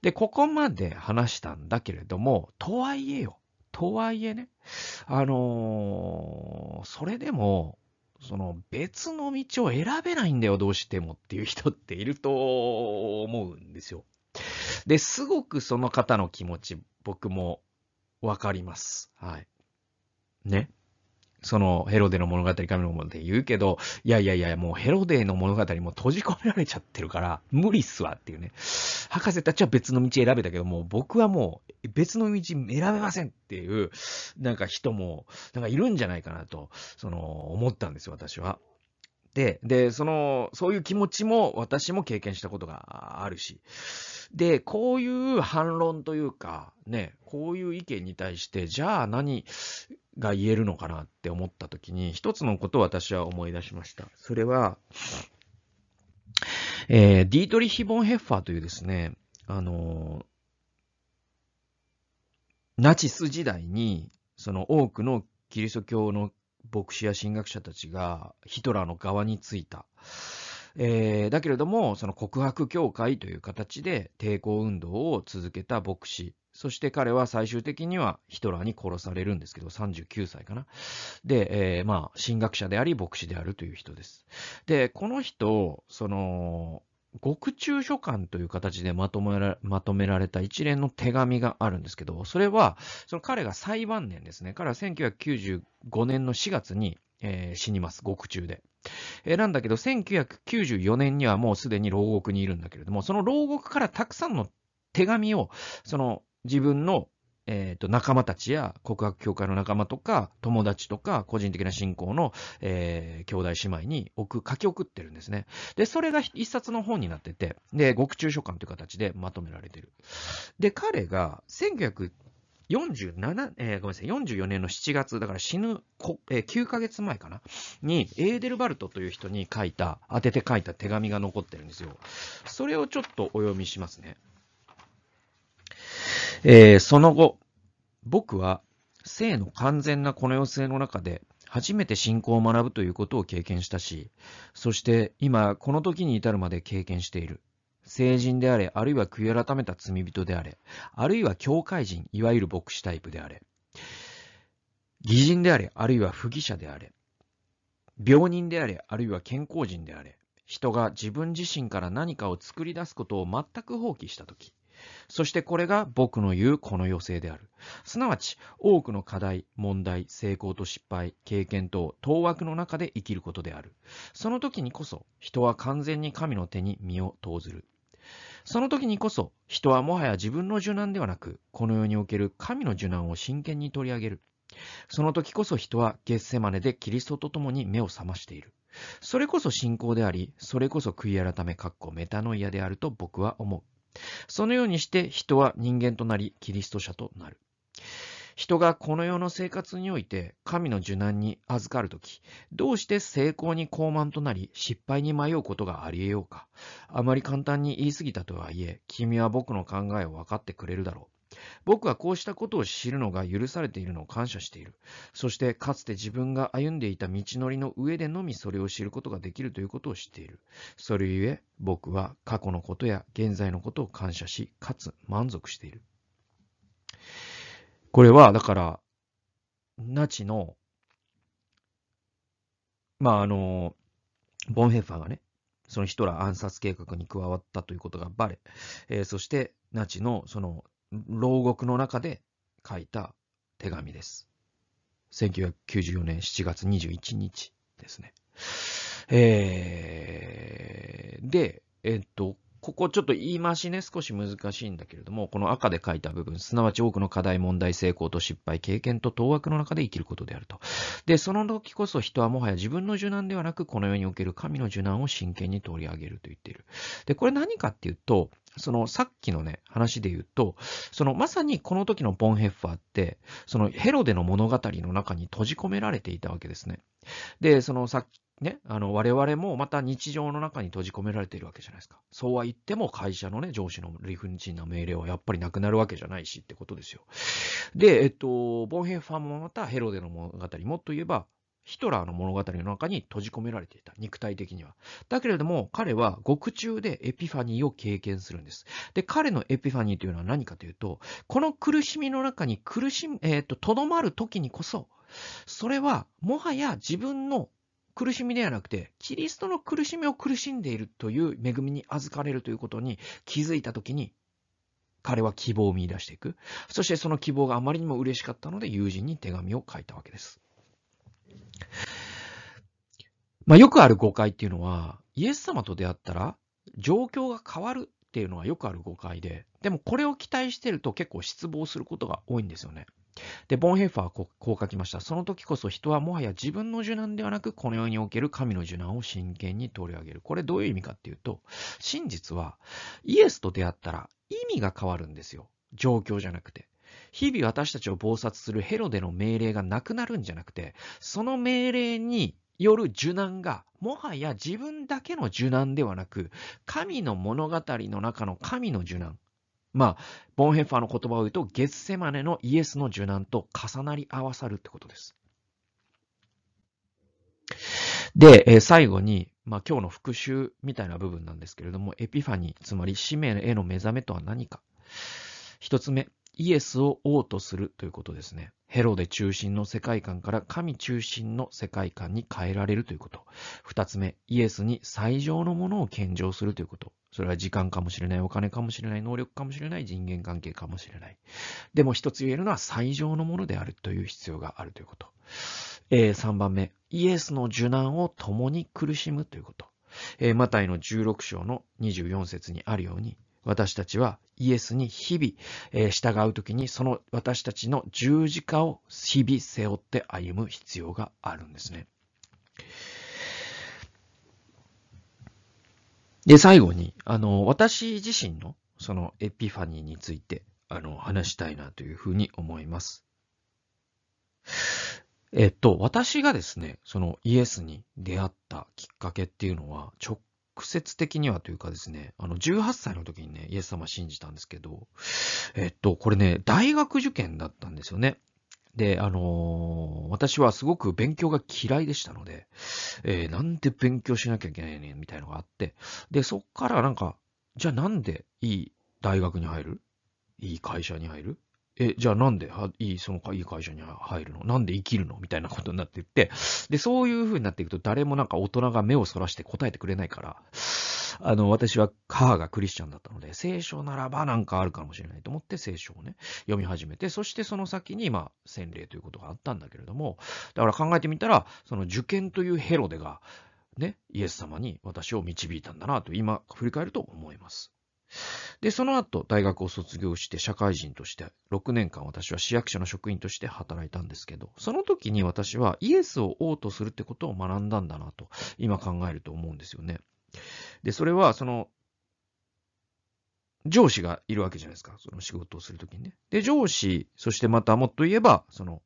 で、ここまで話したんだけれども、とはいえよ、とはいえね、あのー、それでも、その別の道を選べないんだよ、どうしてもっていう人っていると思うんですよ。で、すごくその方の気持ち、僕もわかります。はい。ね。そのヘロデの物語、神の物語って言うけど、いやいやいや、もうヘロデの物語も閉じ込められちゃってるから、無理っすわっていうね。博士たちは別の道選べたけども、僕はもう別の道選べませんっていう、なんか人も、なんかいるんじゃないかなと、その、思ったんですよ、私は。で、で、その、そういう気持ちも私も経験したことがあるし。で、こういう反論というか、ね、こういう意見に対して、じゃあ何が言えるのかなって思った時に、一つのことを私は思い出しました。それは、えー、ディートリヒ・ボン・ヘッファーというですね、あのナチス時代に、その多くのキリスト教の牧師や神学者たちがヒトラーの側についた。えー、だけれども、その告白教会という形で抵抗運動を続けた牧師。そして彼は最終的にはヒトラーに殺されるんですけど、39歳かな。で、えー、まあ、神学者であり牧師であるという人です。で、この人、その、獄中書簡という形でまとめらまとめられた一連の手紙があるんですけど、それは、その彼が最晩年ですね。彼は1995年の4月に、えー、死にます。獄中で。えー、なんだけど、1994年にはもうすでに牢獄にいるんだけれども、その牢獄からたくさんの手紙を、その自分のえっ、ー、と、仲間たちや告白協会の仲間とか、友達とか、個人的な信仰の、えー、兄弟姉妹に送、書き送ってるんですね。で、それが一冊の本になってて、で、獄中書簡という形でまとめられてる。で、彼が、1947、えー、ごめんなさい、44年の7月、だから死ぬこ、えー、9ヶ月前かな、に、エーデルバルトという人に書いた、当てて書いた手紙が残ってるんですよ。それをちょっとお読みしますね。えー、その後、僕は、性の完全なこの世性の中で、初めて信仰を学ぶということを経験したし、そして今、この時に至るまで経験している。成人であれ、あるいは悔い改めた罪人であれ、あるいは教会人、いわゆる牧師タイプであれ、義人であれ、あるいは不義者であれ、病人であれ、あるいは健康人であれ、人が自分自身から何かを作り出すことを全く放棄したとき、そしてこれが僕の言うこの余生である。すなわち、多くの課題、問題、成功と失敗、経験等、当惑の中で生きることである。その時にこそ、人は完全に神の手に身を投ずる。その時にこそ、人はもはや自分の受難ではなく、この世における神の受難を真剣に取り上げる。その時こそ人はゲッセマネでキリストと共に目を覚ましている。それこそ信仰であり、それこそ悔い改め、かっこメタノイアであると僕は思う。そのようにして人は人間となり、キリスト者となる。人がこの世の生活において神の受難に預かるとき、どうして成功に高慢となり失敗に迷うことがあり得ようか。あまり簡単に言い過ぎたとはいえ、君は僕の考えを分かってくれるだろう。僕はこうしたことを知るのが許されているのを感謝している。そしてかつて自分が歩んでいた道のりの上でのみそれを知ることができるということを知っている。それゆえ僕は過去のことや現在のことを感謝し、かつ満足している。これは、だから、ナチの、まあ、あの、ボンヘッファーがね、そのヒトラー暗殺計画に加わったということがバレ、えー、そしてナチのその牢獄の中で書いた手紙です。1994年7月21日ですね。えー、で、えっと、ここちょっと言い回しね、少し難しいんだけれども、この赤で書いた部分、すなわち多くの課題、問題、成功と失敗、経験と当惑の中で生きることであると。で、その時こそ人はもはや自分の受難ではなく、この世における神の受難を真剣に取り上げると言っている。で、これ何かっていうと、そのさっきのね、話で言うと、そのまさにこの時のボンヘッファーって、そのヘロデの物語の中に閉じ込められていたわけですね。で、そのさっね、あの、我々もまた日常の中に閉じ込められているわけじゃないですか。そうは言っても会社のね、上司の理不尽な命令はやっぱりなくなるわけじゃないしってことですよ。で、えっと、ボンヘンファーもまたヘロデの物語、もっと言えば、ヒトラーの物語の中に閉じ込められていた。肉体的には。だけれども、彼は獄中でエピファニーを経験するんです。で、彼のエピファニーというのは何かというと、この苦しみの中に苦しみ、えっ、と、とどまる時にこそ、それは、もはや自分の苦しみではなくて、キリストの苦しみを苦しんでいるという恵みに預かれるということに気づいたときに、彼は希望を見出していく。そしてその希望があまりにも嬉しかったので、友人に手紙を書いたわけです。まあ、よくある誤解っていうのは、イエス様と出会ったら、状況が変わるっていうのはよくある誤解で、でもこれを期待してると結構失望することが多いんですよね。で、ボンヘッファーはこう書きました。その時こそ人はもはや自分の受難ではなく、この世における神の受難を真剣に取り上げる。これどういう意味かっていうと、真実はイエスと出会ったら意味が変わるんですよ。状況じゃなくて。日々私たちを暴殺するヘロデの命令がなくなるんじゃなくて、その命令による受難が、もはや自分だけの受難ではなく、神の物語の中の神の受難。まあ、ボンヘッファーの言葉を言うと、ゲッセマネのイエスの受難と重なり合わさるってことです。で、えー、最後に、まあ今日の復習みたいな部分なんですけれども、エピファニー、つまり使命への目覚めとは何か。一つ目、イエスを王とするということですね。ヘロデ中心の世界観から神中心の世界観に変えられるということ。二つ目、イエスに最上のものを献上するということ。それは時間かもしれない、お金かもしれない、能力かもしれない、人間関係かもしれない。でも一つ言えるのは最上のものであるという必要があるということ。えー、3番目、イエスの受難を共に苦しむということ。えー、マタイの16章の24節にあるように、私たちはイエスに日々、えー、従うときにその私たちの十字架を日々背負って歩む必要があるんですね。で、最後に、あの、私自身のそのエピファニーについて、あの、話したいなというふうに思います。えっと、私がですね、そのイエスに出会ったきっかけっていうのは、直接的にはというかですね、あの、18歳の時にね、イエス様信じたんですけど、えっと、これね、大学受験だったんですよね。で、あのー、私はすごく勉強が嫌いでしたので、えー、なんで勉強しなきゃいけないねんみたいなのがあって、で、そっからなんか、じゃあなんでいい大学に入る？いい会社に入る？え、じゃあなんで、いい、そのいい会社に入るの？なんで生きるの？みたいなことになっていって、で、そういう風になっていくと誰もなんか大人が目をそらして答えてくれないから、あの、私は母がクリスチャンだったので、聖書ならばなんかあるかもしれないと思って聖書をね、読み始めて、そしてその先に、まあ、洗礼ということがあったんだけれども、だから考えてみたら、その受験というヘロデが、ね、イエス様に私を導いたんだなと今振り返ると思います。で、その後、大学を卒業して社会人として、6年間私は市役所の職員として働いたんですけど、その時に私はイエスを王とするってことを学んだんだなと、今考えると思うんですよね。で、それは、その、上司がいるわけじゃないですか。その仕事をするときにね。で、上司、そしてまたもっと言えば、その、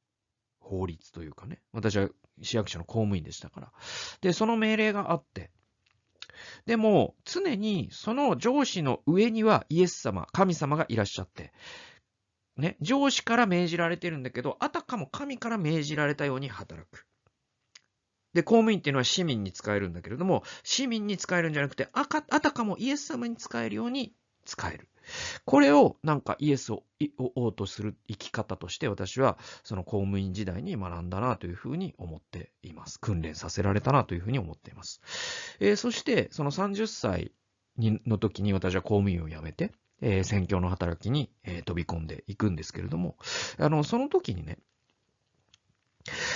法律というかね。私は市役所の公務員でしたから。で、その命令があって、でも、常にその上司の上にはイエス様、神様がいらっしゃって、ね、上司から命じられてるんだけど、あたかも神から命じられたように働く。で、公務員っていうのは市民に使えるんだけれども、市民に使えるんじゃなくて、あかあたかもイエス様に使えるように使える。これをなんかイエスを王とする生き方として私はその公務員時代に学んだなというふうに思っています。訓練させられたなというふうに思っています。えー、そしてその30歳の時に私は公務員を辞めて、えー、選挙の働きに、飛び込んでいくんですけれども、あの、その時にね、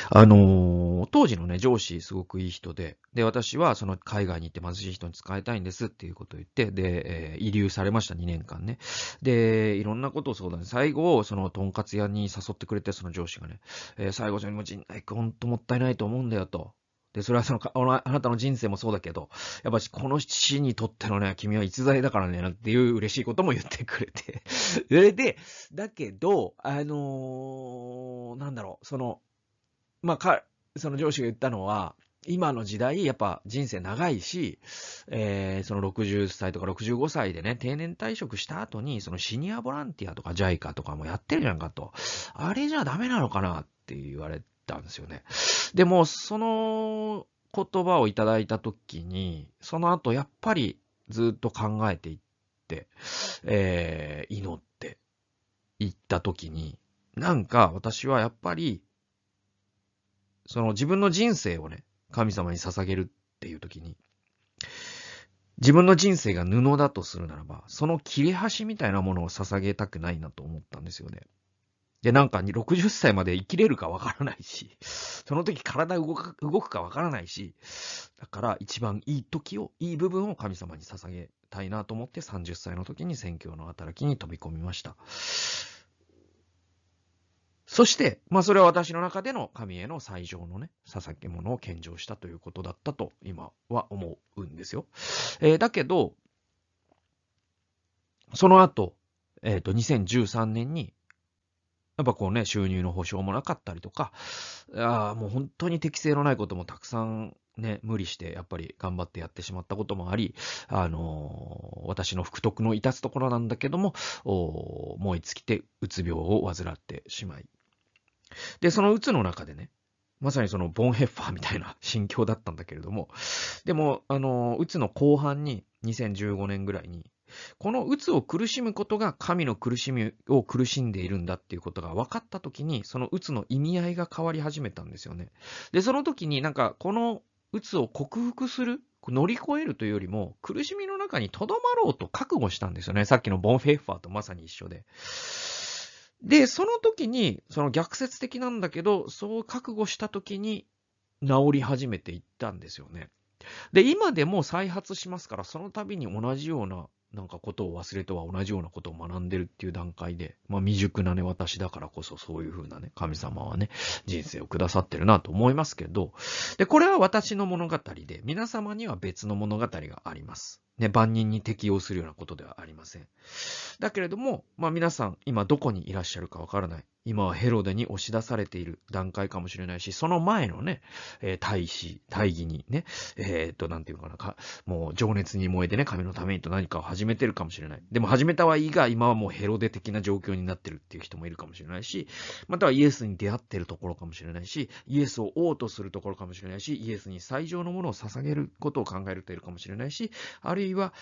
あのー、当時のね、上司すごくいい人で、で、私はその海外に行って貧しい人に使いたいんですっていうことを言って、で、えー、遺留されました、2年間ね。で、いろんなことを相談最後、その、とんかつ屋に誘ってくれて、その上司がね、えー、最後にも陣内くん、ほんともったいないと思うんだよと。で、それはその、あなたの人生もそうだけど、やっぱしこの死にとってのね、君は逸材だからね、なんていう嬉しいことも言ってくれて。(laughs) それで、だけど、あのー、なんだろう、その、まあ、か、その上司が言ったのは、今の時代、やっぱ人生長いし、えー、その60歳とか65歳でね、定年退職した後に、そのシニアボランティアとか JICA とかもやってるじゃんかと。あれじゃダメなのかなって言われたんですよね。でも、その言葉をいただいたときに、その後やっぱりずっと考えていって、えー、祈っていったときに、なんか私はやっぱりその自分の人生をね、神様に捧げるっていう時に、自分の人生が布だとするならば、その切れ端みたいなものを捧げたくないなと思ったんですよね。で、なんか60歳まで生きれるかわからないし、(laughs) その時体動く動くかわからないし、だから一番いい時を、いい部分を神様に捧げたいなと思って30歳の時に宣教の働きに飛び込みました。そして、まあそれは私の中での神への最上のね、捧げ物を献上したということだったと今は思うんですよ。えー、だけど、その後、えっ、ー、と、2013年に、やっぱこうね、収入の保証もなかったりとか、あもう本当に適性のないこともたくさんね、無理してやっぱり頑張ってやってしまったこともあり、あのー、私の福徳の致つところなんだけども、燃え尽きてうつ病を患ってしまい、で、その鬱の中でね、まさにそのボンヘッファーみたいな心境だったんだけれども、でも、あの、鬱の後半に、2015年ぐらいに、この鬱を苦しむことが神の苦しみを苦しんでいるんだっていうことが分かった時に、その鬱の意味合いが変わり始めたんですよね。で、その時になんか、この鬱を克服する乗り越えるというよりも、苦しみの中に留まろうと覚悟したんですよね。さっきのボンフェッファーとまさに一緒で。で、その時に、その逆説的なんだけど、そう覚悟した時に治り始めていったんですよね。で、今でも再発しますから、その度に同じような、なんかことを忘れとは同じようなことを学んでるっていう段階で、まあ未熟なね、私だからこそそういうふうなね、神様はね、人生をくださってるなと思いますけど、で、これは私の物語で、皆様には別の物語があります。ね、万人に適用するようなことではありません。だけれども、まあ皆さん、今どこにいらっしゃるかわからない。今はヘロデに押し出されている段階かもしれないし、その前のね、えー、大使、大義にね、えー、っと、なんていうのかなか、もう情熱に燃えてね、神のためにと何かを始めてるかもしれない。でも始めたはいいが、今はもうヘロデ的な状況になってるっていう人もいるかもしれないし、またはイエスに出会ってるところかもしれないし、イエスを王とするところかもしれないし、イエスに最上のものを捧げることを考えるといるかもしれないし、あるいは、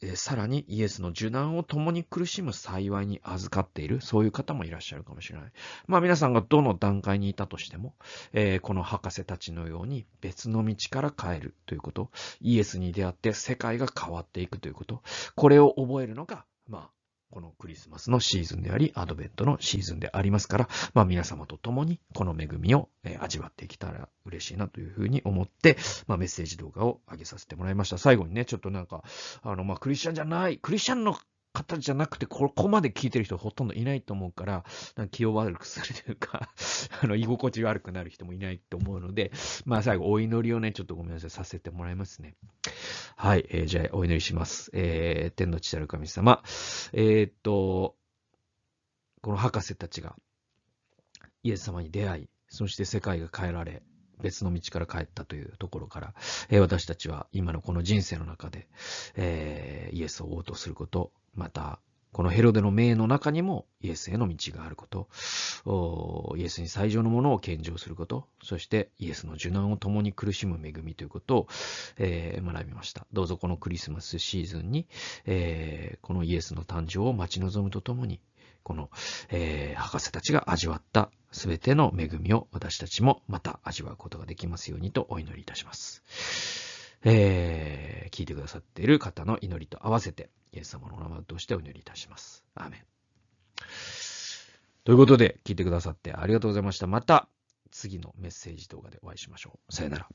えさらにイエスの受難を共に苦しむ幸いに預かっている、そういう方もいらっしゃるかもしれない。まあ皆さんがどの段階にいたとしても、えー、この博士たちのように別の道から帰るということ、イエスに出会って世界が変わっていくということ、これを覚えるのが、まあこのクリスマスのシーズンであり、アドベントのシーズンでありますから、まあ皆様と共にこの恵みを、味わっていけたら嬉しいなというふうに思って、まあメッセージ動画を上げさせてもらいました。最後にね、ちょっとなんか、あの、まあクリスチャンじゃない、クリスチャンの方じゃなくて、ここまで聞いてる人ほとんどいないと思うから、なんか気を悪くするというか (laughs) あの、居心地悪くなる人もいないと思うので、まあ最後、お祈りをね、ちょっとごめんなさい、させてもらいますね。はい、えー、じゃあ、お祈りします。えー、天の父たる神様。えー、っと、この博士たちが、イエス様に出会い、そして世界が変えられ、別の道から帰ったというところから、えー、私たちは今のこの人生の中で、えー、イエスを応答すること、また、このヘロデの命の中にもイエスへの道があること、イエスに最上のものを献上すること、そしてイエスの受難を共に苦しむ恵みということを、えー、学びました。どうぞこのクリスマスシーズンに、えー、このイエスの誕生を待ち望むとともに、この、えー、博士たちが味わったすべての恵みを私たちもまた味わうことができますようにとお祈りいたします。えー、聞いてくださっている方の祈りと合わせて、イエス様のお名前としてお祈りいたします。アーメン。ということで、聞いてくださってありがとうございました。また、次のメッセージ動画でお会いしましょう。さよなら。